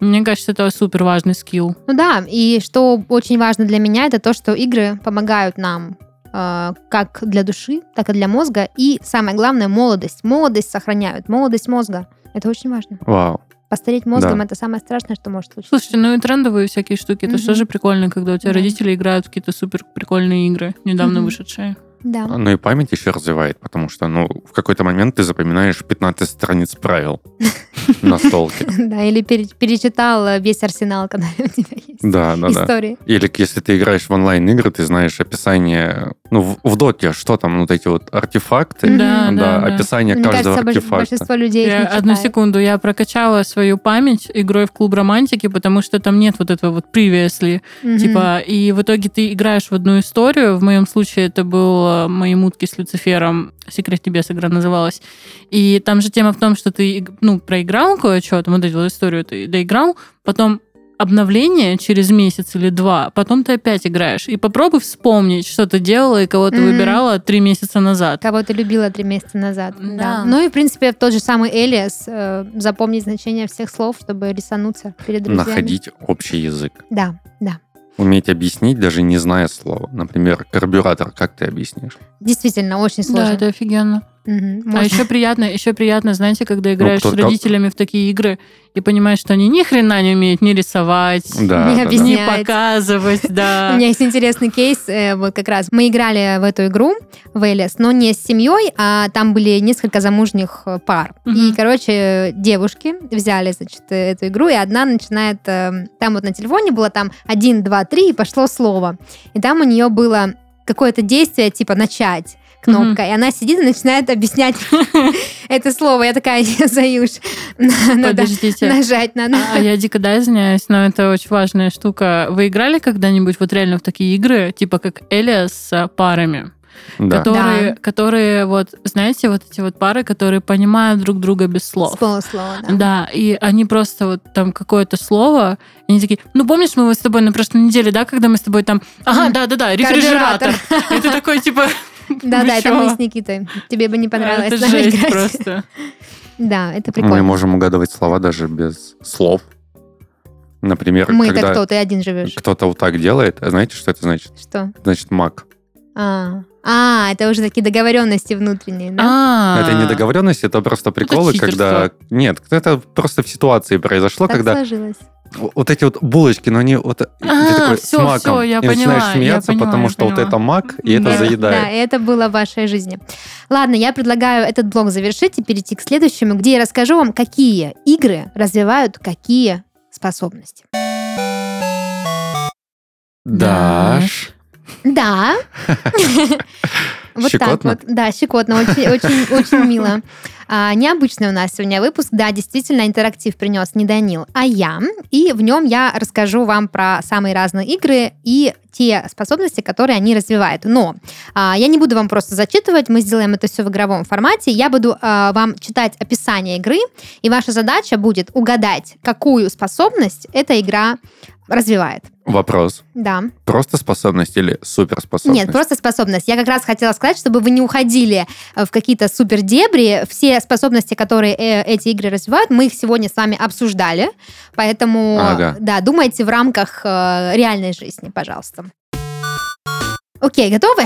Мне кажется, это супер важный скилл. Ну да, и что очень важно для меня, это то, что игры помогают нам э, как для души, так и для мозга. И самое главное, молодость. Молодость сохраняют, молодость мозга. Это очень важно. Вау. Постареть мозгом Да. это самое страшное, что может случиться. Слушайте, ну и трендовые всякие штуки, это же тоже прикольно, когда у тебя Да. родители играют в какие-то супер прикольные игры, недавно Мгм. вышедшие. Да. Ну и память еще развивает, потому что, ну, в какой-то момент ты запоминаешь 15 страниц правил на столке. Да, или пере- перечитал весь арсенал, когда у тебя есть Да, да, да. истории. Или если ты играешь в онлайн-игры, ты знаешь описание, ну, в, в доте, что там, вот эти вот артефакты. Да, да, да. описание Мне каждого кажется, артефакта. большинство людей их Я- не одну секунду, я прокачала свою память игрой в клуб романтики, потому что там нет вот этого вот previously. Мгм. Типа, и в итоге ты играешь в одну историю. В моем случае это был э, «Мои мутки с Люцифером». «Секрет небес» игра называлась. И там же тема в том, что ты, ну, проиграл кое-что, там вот эту вот историю ты доиграл, потом обновление через месяц или два, потом ты опять играешь. И попробуй вспомнить, что ты делала и кого ты Мгм. выбирала три месяца назад. Кого ты любила три месяца назад. Да. Да. Ну и, в принципе, тот же самый Элиас, э, запомнить значение всех слов, чтобы рисануться перед друзьями. Находить общий язык. Да, да. Уметь объяснить, даже не зная слова. Например, карбюратор, как ты объяснишь? Действительно, очень сложно. Да, это офигенно. Мгм, А еще приятно, еще приятно, знаете, когда играешь кто- с родителями в такие игры и понимаешь, что они ни хрена не умеют ни рисовать, Да, Не да, Объясняет. показывать, У да. меня есть интересный кейс, э, вот как раз. Мы играли в эту игру, в Элис, но не с семьей, а там были несколько замужних э, пар. Мгм. И, короче, девушки взяли, значит, э, эту игру, и одна начинает... Там вот на телефоне было там один, два, три, и пошло слово. И там у нее было какое-то действие, типа «начать» кнопка, и она сидит и начинает объяснять это слово. Я такая, Заюш, надо нажать надо. А я дико да, извиняюсь, но это очень важная штука. Вы играли когда-нибудь вот реально в такие игры, типа как Эля с а, парами? Да. Которые, Да. которые вот, знаете, вот эти вот пары, которые понимают друг друга без слов. С полуслова, да. Да, и они просто вот там какое-то слово, и они такие, ну помнишь, мы вот с тобой на прошлой неделе, да, когда мы с тобой там, ага, да-да-да, рефрижератор. Ты такой, типа, Да-да, это мы с Никитой. Тебе бы не понравилось Это жесть играть. просто. Да, это Мы прикольно. можем угадывать слова даже без слов. Например, Мы это когда кто? Ты один живешь. кто-то вот так делает, а знаете, что это значит? Что? Значит, маг. А, а, это уже такие договоренности внутренние, да? А, Это не договоренность, это просто приколы, когда... Нет, это просто в ситуации произошло, Так когда сложилось. вот эти вот булочки, но они вот... и ты А, такой всё, с маком, всё, я и поняла, начинаешь смеяться, поняла, потому я что вот поняла. это мак, и это Да. Да, заедает. это было в вашей жизни. Ладно, я предлагаю этот блок завершить и перейти к следующему, где я расскажу вам, какие игры развивают какие способности. Даш. Да. Вот так вот. Да, щекотно, очень, очень, очень мило. А, необычный у нас сегодня выпуск. Да, действительно, интерактив принес не Данил, а я. И в нем я расскажу вам про самые разные игры и те способности, которые они развивают. Но а, я не буду вам просто зачитывать, мы сделаем это все в игровом формате. Я буду а, вам читать описание игры, и ваша задача будет угадать, какую способность эта игра развивает. Вопрос. Да. Просто способность или суперспособность? Нет, просто способность. Я как раз хотела сказать, чтобы вы не уходили э, в какие-то супер дебри. Все способности, которые э, эти игры развивают, мы их сегодня с вами обсуждали. Поэтому, Ага. да, думайте в рамках э, реальной жизни, пожалуйста. Окей, готовы?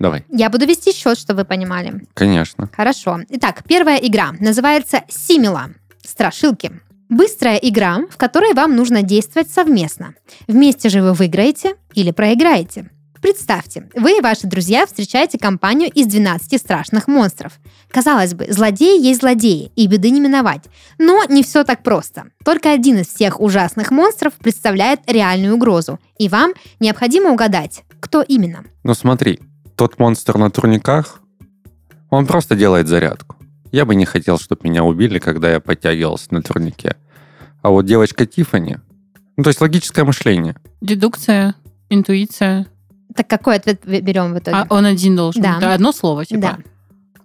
Давай. Я буду вести счет, чтобы вы понимали. Конечно. Хорошо. Итак, первая игра называется Симила. Страшилки. Быстрая игра, в которой вам нужно действовать совместно. Вместе же вы выиграете или проиграете. Представьте, вы и ваши друзья встречаете компанию из 12 страшных монстров. Казалось бы, злодеи есть злодеи, и беды не миновать. Но не все так просто. Только один из всех ужасных монстров представляет реальную угрозу, и вам необходимо угадать, кто именно. Ну смотри, тот монстр на турниках, он просто делает зарядку. Я бы не хотел, чтобы меня убили, когда я подтягивался на турнике. А вот девочка Тифани, ну то есть логическое мышление. Дедукция, интуиция. Так какой ответ берем в итоге? А он один должен. Да. быть. Да, одно слово, типа. Да.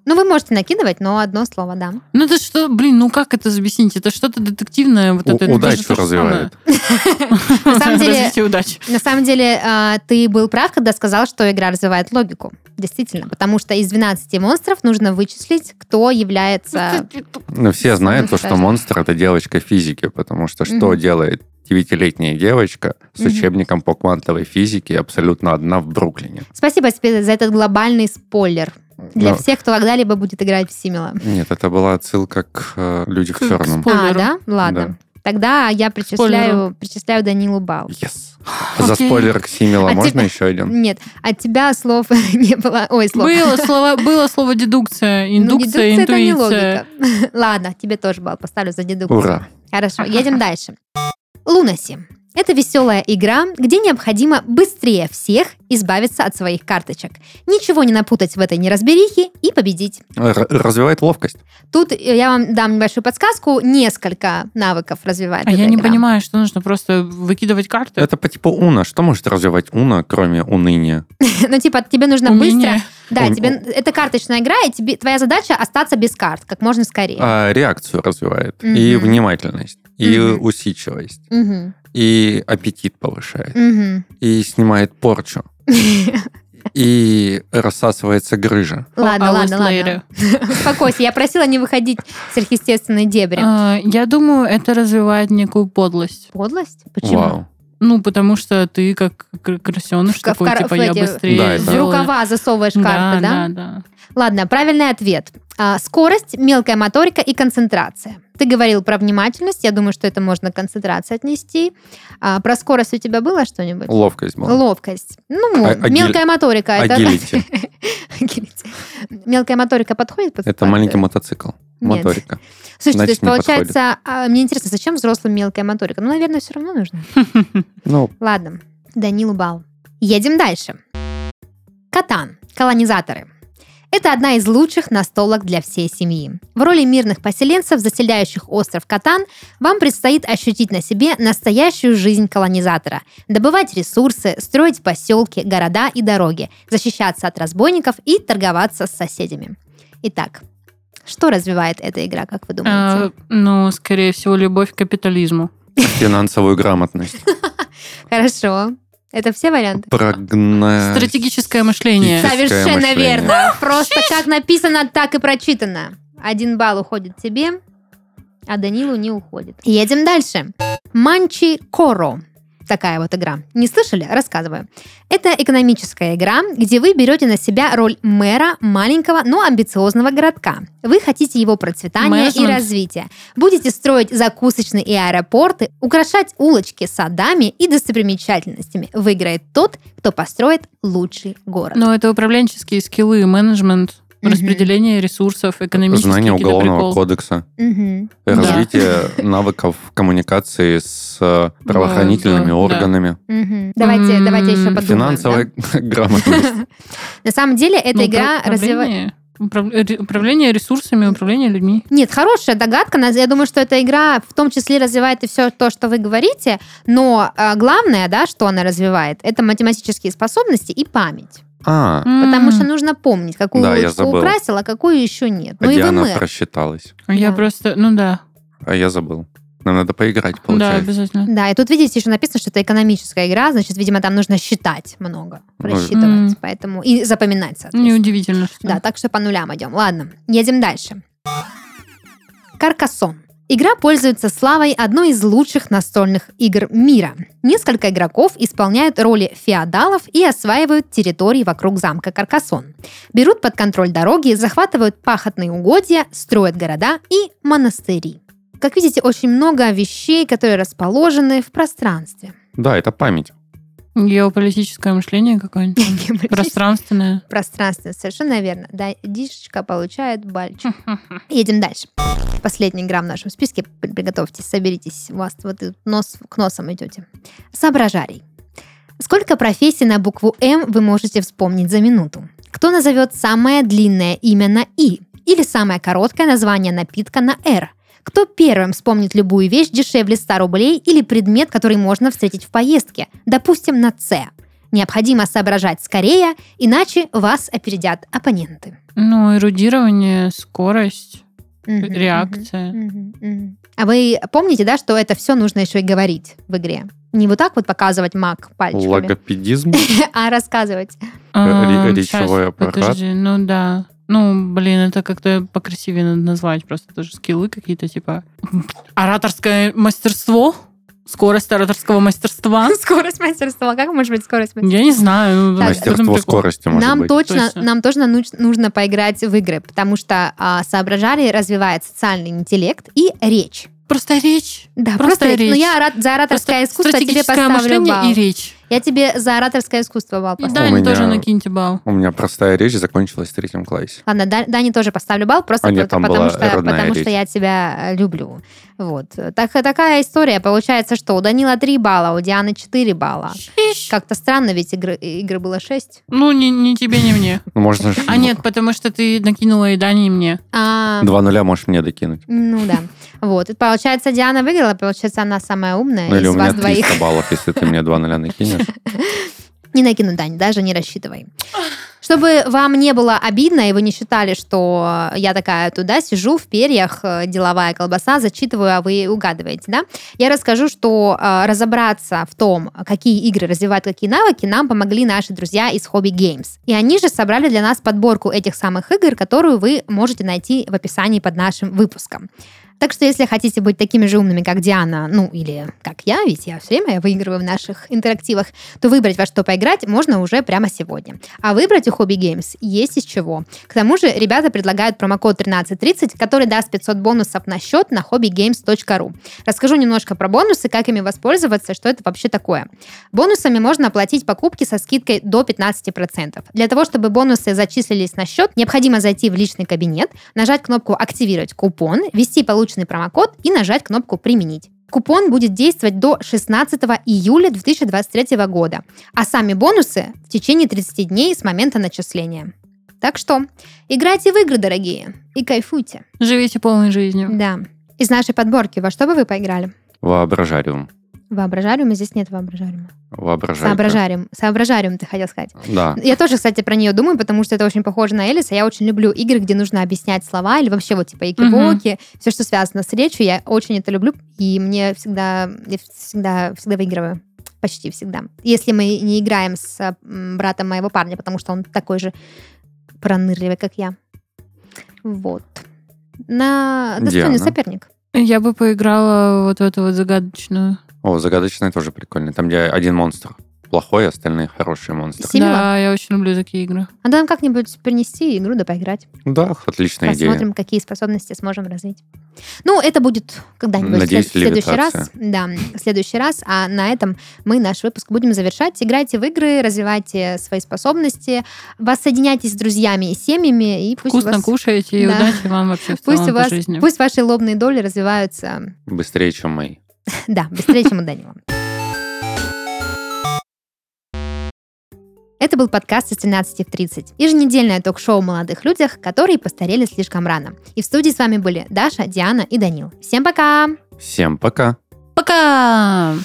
Ну, вы можете накидывать, но одно слово, да. Ну это что, блин, ну как это объяснить? Это что-то детективное. Вот У- это, это удачу же то же развивает. На самом деле, на самом деле а, ты был прав, когда сказал, что игра развивает логику. Действительно, потому что из 12 монстров нужно вычислить, кто является... Ну, все знают то, что монстр это девочка физики, потому что что делает девятилетняя девочка с учебником по квантовой физике абсолютно одна в Бруклине? Спасибо тебе за этот глобальный спойлер. Для Ну, всех, кто когда-либо будет играть в Симила. Нет, это была отсылка к э, «Люди в К черном». А, Спойлеру. да? Ладно. Тогда я причисляю, причисляю Данилу Бал. Yes. За Окей. спойлер к Симила можно теперь- еще один? Нет, от тебя слов не было. Ой, слов. Было слово, было слово дедукция, Ну, индукция, дедукция это не интуиция. логика. Ладно, тебе тоже бал поставлю за дедукцию. Ура. Хорошо, едем дальше. Лунаси. Это веселая игра, где необходимо быстрее всех избавиться от своих карточек. Ничего не напутать в этой неразберихе и победить. Р- развивает ловкость. Тут э, я вам дам небольшую подсказку. Несколько навыков развивает А эта я не игра. понимаю, что нужно просто выкидывать карты. Это по типу Уна. Что может развивать Уна, кроме уныния? Ну, типа, тебе нужно быстро... Да, тебе... Это карточная игра, и тебе... твоя задача остаться без карт как можно скорее. А, реакцию развивает. И внимательность. И усидчивость. И аппетит повышает. Мгм. И снимает порчу. И рассасывается грыжа. Ладно, ладно, ладно. Успокойся, я просила не выходить в сверхъестественные дебри. А, Я думаю, это развивает некую подлость. Подлость? Почему? Ну, потому что ты как кр- крысеныш такой, кар- типа, я быстрее Да, это- В рукава засовываешь карты, да? Да, да. Ладно, правильный ответ. А, скорость, мелкая моторика и концентрация. Ты говорил про внимательность, я думаю, что это можно к концентрации отнести. А, про скорость у тебя было что-нибудь? Ловкость была. Ловкость. Ну, А- агили- мелкая моторика. это- Агилити. Мелкая моторика подходит под Это маленький мотоцикл. Нет. Моторика. Слушайте, то значит, есть не получается, а, мне интересно, зачем взрослым мелкая моторика? Ну, наверное, все равно нужно. Ну, Ладно, Данилу бал. Едем дальше. Катан. Колонизаторы. Это одна из лучших настолок для всей семьи. В роли мирных поселенцев, заселяющих остров Катан, вам предстоит ощутить на себе настоящую жизнь колонизатора, добывать ресурсы, строить поселки, города и дороги, защищаться от разбойников и торговаться с соседями. Итак, что развивает эта игра, как вы думаете? А, ну, скорее всего, любовь к капитализму. финансовую грамотность. Хорошо. Это все варианты? Прогноз... Стратегическое мышление. Совершенно мышление. верно. Просто как написано, так и прочитано. Один балл уходит тебе, а Данилу не уходит. Едем дальше. Манчи Коро. Такая вот игра. Не слышали? Рассказываю. Это экономическая игра, где вы берете на себя роль мэра маленького, но амбициозного городка. Вы хотите его процветания и Management. развития. Будете строить закусочные и аэропорты, украшать улочки садами и достопримечательностями. Выиграет тот, кто построит лучший город. Но это управленческие скиллы, менеджмент, Мгм. распределение ресурсов, экономические Знание уголовного приколы. кодекса. Да. Развитие навыков коммуникации с э, правоохранительными Да, да. органами. Мгм. Давайте, М, давайте еще подумаем. Финансовая грамотность. да? На самом деле эта Ну, игра развивает... управление, управ- ре- управление ресурсами, управление людьми. Нет, хорошая догадка. Я думаю, что эта игра в том числе развивает и все то, что вы говорите. Но э, главное, да, что она развивает, это математические способности и память. А, Потому что нужно помнить, какую Да, я улочку украсил, а какую еще нет. а Ну и вы Диана мэр. просчиталась. Я Да. просто, ну да, А я забыл. Нам надо поиграть, да, получается. обязательно. Да, и тут, видите, еще написано, что это экономическая игра, значит, видимо, там нужно считать много, просчитывать, М. поэтому и запоминать, соответственно. Неудивительно, что. Да, так что по нулям идем. Ладно, едем дальше. Каркасон. Игра пользуется славой одной из лучших настольных игр мира. Несколько игроков исполняют роли феодалов и осваивают территории вокруг замка Каркасон. Берут под контроль дороги, захватывают пахотные угодья, строят города и монастыри. Как видите, очень много вещей, которые расположены в пространстве. Да, это память. Геополитическое мышление какое-нибудь. Пространственное. Пространство, совершенно верно. Да, дишечка получает бальчик. Едем дальше. Последняя игра в нашем списке. При- Приготовьтесь, соберитесь. У вас вот нос к носам идете. Соображарий. Сколько профессий на букву М вы можете вспомнить за минуту? Кто назовет самое длинное имя на И? Или самое короткое название напитка на Р? Кто первым вспомнит любую вещь дешевле 100 рублей или предмет, который можно встретить в поездке? Допустим, на С. Необходимо соображать скорее, иначе вас опередят оппоненты. Ну, эрудирование, скорость, Реакция. А вы помните, да, что это все нужно еще и говорить в игре? Не вот так вот показывать маг пальчиками, Логопедизм. а рассказывать. А, щас, речевой аппарат. Подожди, ну да. Ну, блин, это как-то покрасивее надо назвать. Просто тоже скиллы какие-то, типа... Ораторское мастерство? Скорость ораторского мастерства? Скорость мастерства. Как может быть скорость мастерства? Я не знаю. ну, Так, Мастерство скорости, может Нам быть. точно, Точно. нам точно нуж- нужно поиграть в игры, потому что а, соображали развивает социальный интеллект и речь. Просто речь. Да, Просто просто, речь. речь. Ну, я за ораторское Просто искусство тебе поставлю мышление балл. и речь. Я тебе за ораторское искусство балл И поставлю. Дане меня- тоже накиньте балл. У меня простая речь закончилась в третьем классе. Ладно, Да- Дане тоже поставлю балл, просто А нет, потому, была что, родная потому речь. что я тебя э, люблю. Вот. Так, такая история. Получается, что у Данила 3 балла, у Дианы 4 балла. Как-то странно, ведь игры, игры было 6. Ну, ни, ни тебе, ни мне. Ну, Можно А нет, потому что ты накинула и Дане, и мне. А, Два нуля можешь мне докинуть. ну да. Вот. И Получается, Диана выиграла, получается, она самая умная Ну или из у меня вас двоих. 300 баллов, если ты мне два нуля накинешь. Не накину, Дань, даже не рассчитывай. Чтобы вам не было обидно, и вы не считали, что я такая туда сижу в перьях, э, деловая колбаса, зачитываю, а вы угадываете, да? Я расскажу, что э, разобраться в том, какие игры развивают какие навыки, нам помогли наши друзья из Hobby Games. И они же собрали для нас подборку этих самых игр, которую вы можете найти в описании под нашим выпуском. Так что, если хотите быть такими же умными, как Диана, ну или как я, ведь я все время выигрываю в наших интерактивах, то выбрать во что поиграть можно уже прямо сегодня. А выбрать у Hobby Games есть из чего. К тому же ребята предлагают промокод 1330, который даст 500 бонусов на счет на hobbygames.ru. Расскажу немножко про бонусы, как ими воспользоваться, что это вообще такое. Бонусами можно оплатить покупки со скидкой до 15%. Для того, чтобы бонусы зачислились на счет, необходимо зайти в личный кабинет, нажать кнопку «Активировать купон», ввести полученный полученный промокод и нажать кнопку «Применить». Купон будет действовать до 16 июля 2023 года, а сами бонусы в течение 30 дней с момента начисления. Так что играйте в игры, дорогие, и кайфуйте. Живите полной жизнью. Да. Из нашей подборки во что бы вы поиграли? Воображариум. Воображариума здесь нет воображариума. Воображайка. Соображариум. Соображариум, ты хотел сказать. Да. Я тоже, кстати, про нее думаю, потому что это очень похоже на Элиса. Я очень люблю игры, где нужно объяснять слова, или вообще вот типа экивоки, все, что связано с речью. Я очень это люблю, и мне всегда, я всегда, всегда выигрываю. Почти всегда. Если мы не играем с братом моего парня, потому что он такой же пронырливый, как я. Вот. На достойный Диана. соперник. Я бы поиграла вот в эту вот загадочную. О, загадочный тоже прикольный. Там, где один монстр плохой, остальные хорошие монстры. Сильва? Да, я очень люблю такие игры. Надо нам как-нибудь принести игру да поиграть. Да, отличная идея. Посмотрим, какие способности сможем развить. Ну, это будет когда-нибудь Надеюсь, в след- в следующий раз. Да, в следующий раз. А на этом мы наш выпуск будем завершать. Играйте в игры, развивайте свои способности, воссоединяйтесь с друзьями и семьями, и пусть Вкусно вас... кушаете и Да. удачи вам вообще в Пусть целом у вас, по жизни. пусть ваши лобные доли развиваются, Быстрее, чем мои. Да, быстрее, чем у Данила. Это был подкаст из 13 в 30. Еженедельное ток-шоу о молодых людях, которые постарели слишком рано. И в студии с вами были Даша, Диана и Данил. Всем пока! Всем пока. Пока!